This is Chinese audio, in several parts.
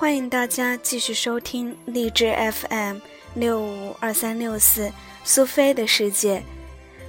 欢迎大家继续收听励志 FM 六五二三六四苏菲的世界，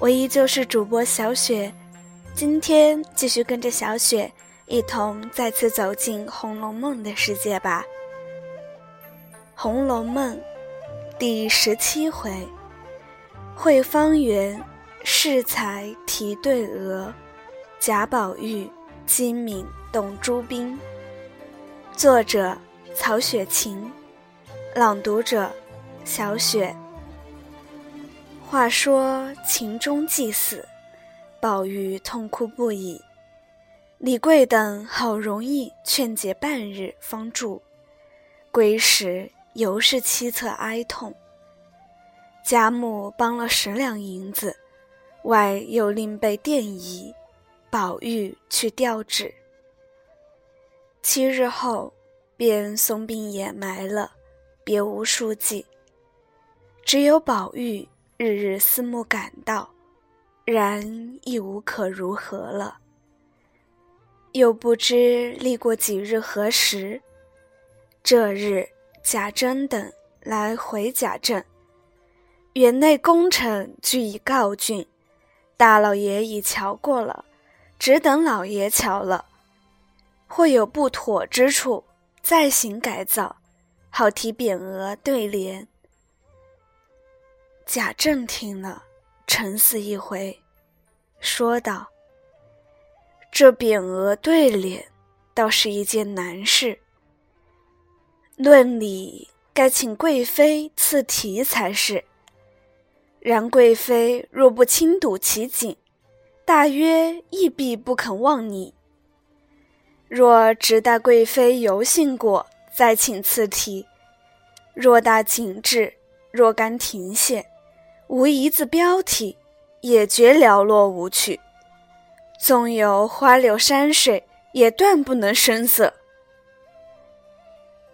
我依旧是主播小雪，今天继续跟着小雪一同再次走进《红楼梦》的世界吧。《红楼梦》第十七回：会芳园，适才题对额，贾宝玉、金敏动珠兵。作者。曹雪芹，朗读者：小雪。话说秦钟既死，宝玉痛哭不已。李贵等好容易劝解半日，方住。归时犹是凄恻哀痛。贾母帮了十两银子，外又另备奠仪，宝玉去吊旨。七日后。便松并掩埋了，别无书记。只有宝玉日日思慕感到，然亦无可如何了。又不知历过几日何时，这日贾珍等来回贾镇，园内功臣俱已告竣，大老爷已瞧过了，只等老爷瞧了，或有不妥之处。再行改造，好题匾额对联。贾政听了，沉思一回，说道：“这匾额对联，倒是一件难事。论理该请贵妃赐题才是。然贵妃若不亲睹其景，大约亦必不肯忘你。”若直待贵妃游幸过，再请赐题；若大景致，若干停歇，无一字标题，也觉寥落无趣。纵有花柳山水，也断不能生色。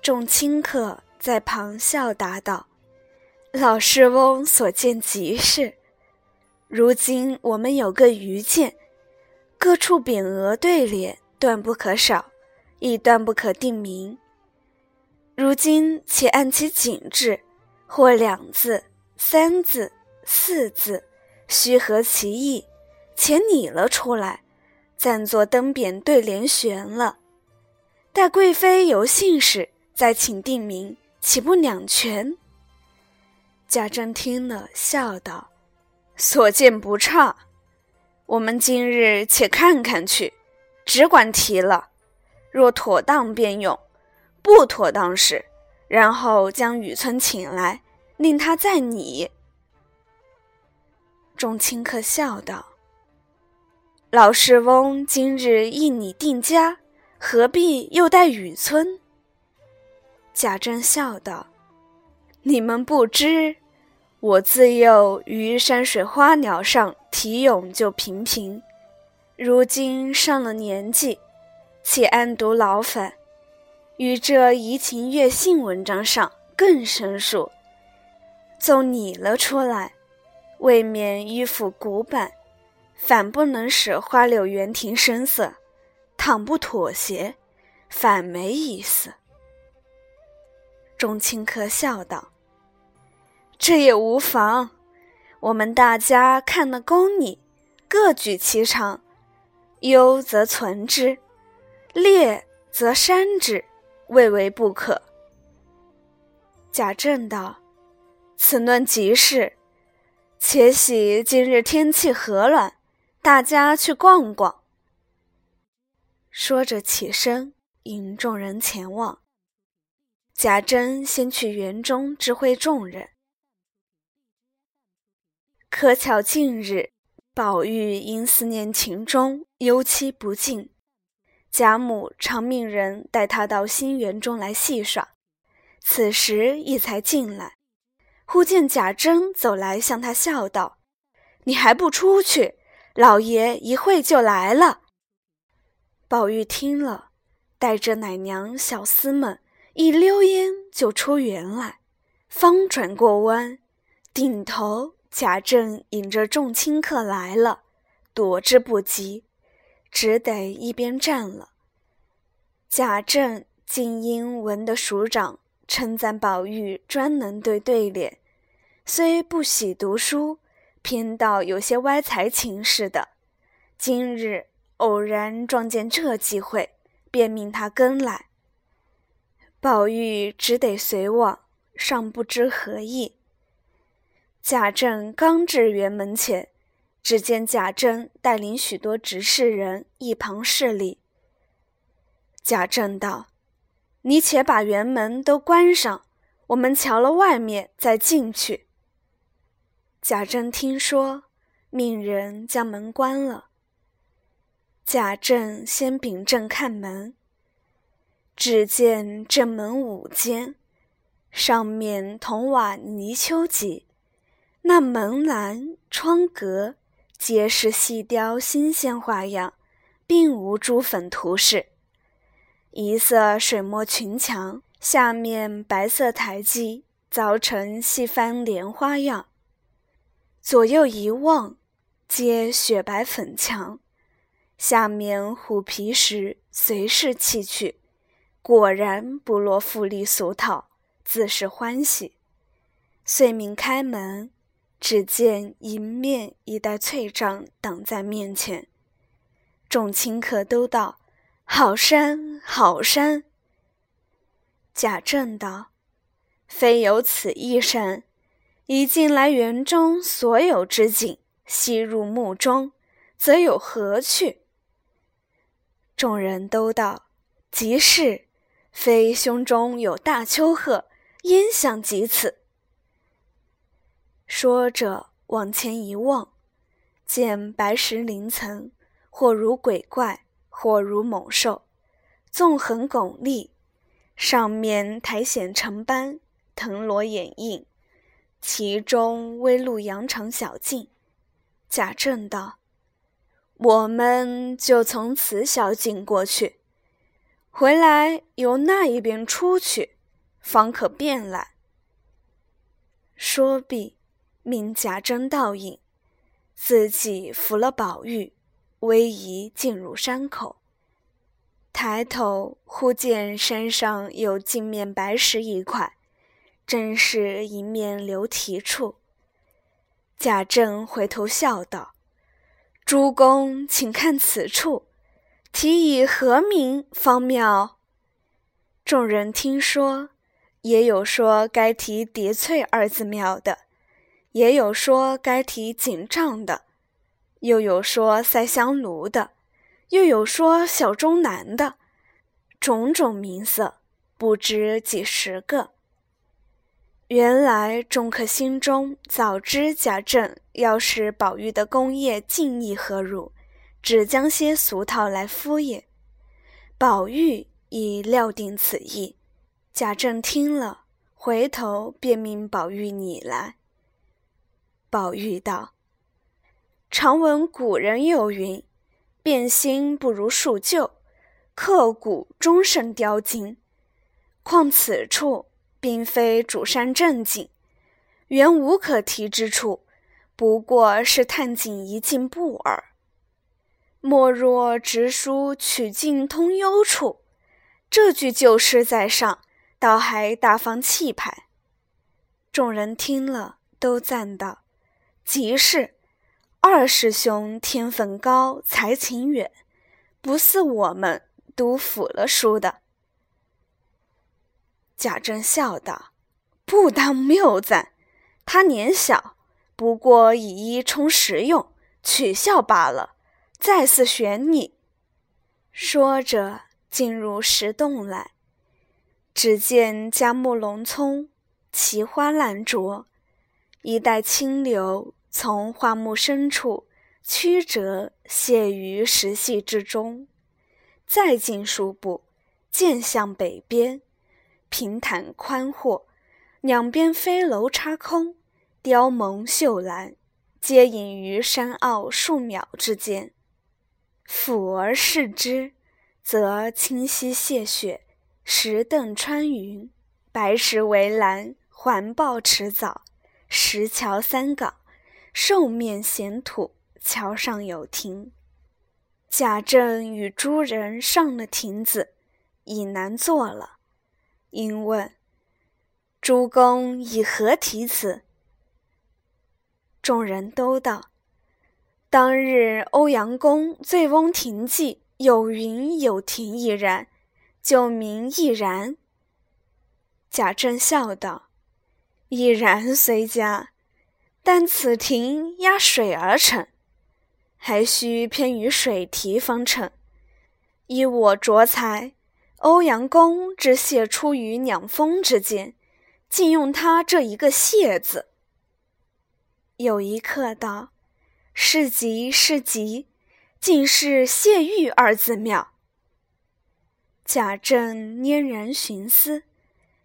众清客在旁笑答道：“老师翁所见极是。如今我们有个愚见，各处匾额对联。”断不可少，亦断不可定名。如今且按其景致，或两字、三字、四字，须合其意，且拟了出来，暂作登匾对联悬了。待贵妃有幸时，再请定名，岂不两全？贾政听了，笑道：“所见不差，我们今日且看看去。”只管提了，若妥当便用，不妥当时，然后将雨村请来，令他再拟。众亲客笑道：“老师翁今日一拟定家，何必又带雨村？”贾政笑道：“你们不知，我自幼于山水花鸟上题咏就平平。”如今上了年纪，且谙读老粉，于这怡情悦性文章上更生疏。纵拟了出来，未免迂腐古板，反不能使花柳园亭生色；倘不妥协，反没意思。众亲客笑道：“这也无妨，我们大家看了功你，各举其长。”优则存之，劣则删之，未为不可。贾政道：“此论极是，且喜今日天气和暖，大家去逛逛。”说着起身，引众人前往。贾珍先去园中知会众人。可巧近日。宝玉因思念秦钟，忧戚不尽，贾母常命人带他到新园中来戏耍。此时亦才进来，忽见贾珍走来，向他笑道：“你还不出去？老爷一会就来了。”宝玉听了，带着奶娘、小厮们一溜烟就出园来，方转过弯，顶头。贾政引着众亲客来了，躲之不及，只得一边站了。贾政晋英文的署长称赞宝玉专能对对联，虽不喜读书，偏倒有些歪才情似的。今日偶然撞见这机会，便命他跟来。宝玉只得随往，尚不知何意。贾政刚至园门前，只见贾珍带领许多执事人一旁侍立。贾政道：“你且把园门都关上，我们瞧了外面再进去。”贾政听说，命人将门关了。贾政先秉正看门，只见正门五间，上面铜瓦泥丘脊，那门栏、窗格皆是细雕新鲜花样，并无朱粉涂饰。一色水墨群墙，下面白色台基，凿成细翻莲花样。左右一望，皆雪白粉墙，下面虎皮石随势砌去，果然不落富丽俗套，自是欢喜。遂命开门，只见迎面一袋翠帐挡在面前，众亲客都道。好山好山。贾政道：“非有此一山，以近来园中所有之景，悉入目中，则有何去？”众人都道：“即是，非胸中有大丘壑，焉想及此？”说着往前一望，见白石林层，或如鬼怪。或如猛兽，纵横拱立，上面苔藓成斑，藤萝掩映，其中微露羊肠小径。贾政道：“我们就从此小径过去，回来由那一边出去，方可便来。”说毕，命贾珍倒影，自己扶了宝玉。逶迤进入山口，抬头忽见山上有镜面白石一块，正是一面流题处。贾政回头笑道：“诸公，请看此处，题以何名方妙？”众人听说，也有说该题“叠翠”二字妙的，也有说该提“锦帐”的。又有说塞香炉的，又有说小钟南的，种种名色，不知几十个。原来众客心中早知贾政要使宝玉的功业尽意何如，只将些俗套来敷衍。宝玉已料定此意，贾政听了，回头便命宝玉你来。宝玉道。常闻古人有云：“变新不如数旧，刻古终胜雕金。”况此处并非主山正景，原无可提之处，不过是探景一进步耳。莫若直书曲径通幽处，这句旧诗在上，倒还大方气派。众人听了，都赞道：“即是。”二师兄天分高，才情远，不似我们读腐了书的。贾政笑道：“不当谬赞，他年小，不过以一充实用，取笑罢了。再次选你。”说着进入石洞来，只见佳木龙葱，奇花烂竹，一带清流。从花木深处曲折泻于石隙之中，再进数步，渐向北边，平坦宽阔，两边飞楼插空，雕蒙秀兰，皆隐于山坳数秒之间。俯而视之，则清溪泻雪，石凳穿云，白石围栏，环抱池藻，石桥三港。兽面闲土，桥上有亭。贾政与诸人上了亭子，已难坐了。因问：“诸公以何题此？”众人都道：“当日欧阳公醉翁亭记，有云有亭亦然，就名亦然。”贾政笑道：“亦然虽佳，但此亭压水而成，还须偏于水题方成。依我拙才。”欧阳公之谢出于两峰之间，竟用他这一个“谢”字。有一客道：“是吉是吉，竟是谢玉二字妙。”贾政拈然寻思，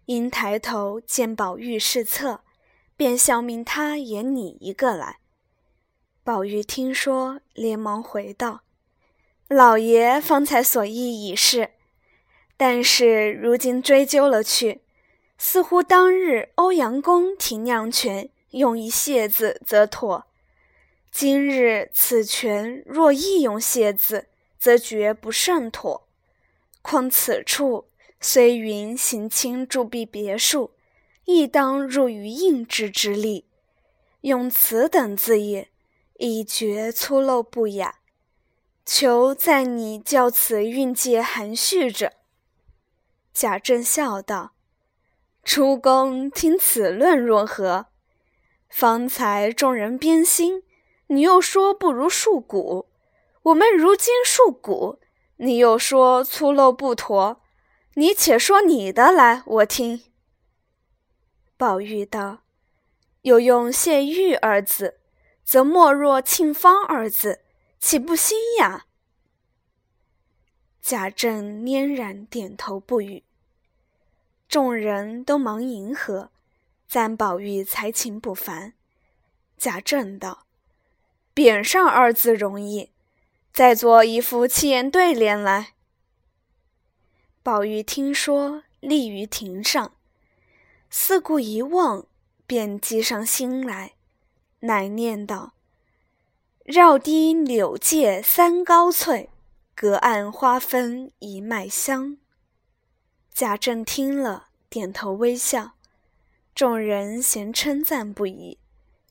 因抬头见宝玉是侧，便笑命他也拟一个来。宝玉听说，连忙回道：“老爷方才所意已是。”但是如今追究了去，似乎当日欧阳公提酿权用一“谢”字则妥，今日此权若亦用“谢”字，则绝不甚妥。况此处虽云行清铸币别墅，亦当入于应制之力，用此等字眼，已觉粗陋不雅。求在你教此韵界含蓄者。贾政笑道：“出公听此论若何？方才众人编新，你又说不如树骨；我们如今树骨，你又说粗陋不妥。你且说你的来，我听。”宝玉道：“有用‘谢玉’二字，则莫若‘庆芳’二字，岂不新雅？”贾政拈然点头不语，众人都忙迎合，赞宝玉才情不凡。贾政道：“匾上二字容易，再做一副七言对联来。”宝玉听说，立于庭上，四顾一望，便计上心来，乃念道：“绕堤柳芥三高翠。”隔岸花分一脉香。贾政听了，点头微笑，众人咸称赞不已。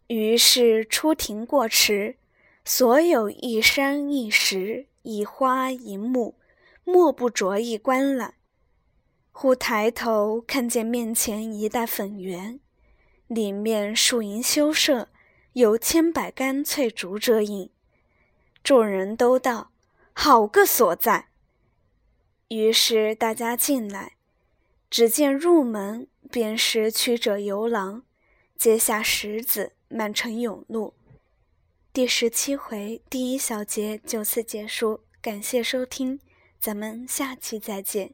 于是出庭过池，所有一山一石一花一木，莫不着意观览。忽抬头看见面前一带粉园，里面树荫修设，有千百竿翠竹遮映。众人都道。好个所在！于是大家进来，只见入门便是曲折游廊，阶下石子，满城甬路。第十七回第一小节就此结束，感谢收听，咱们下期再见。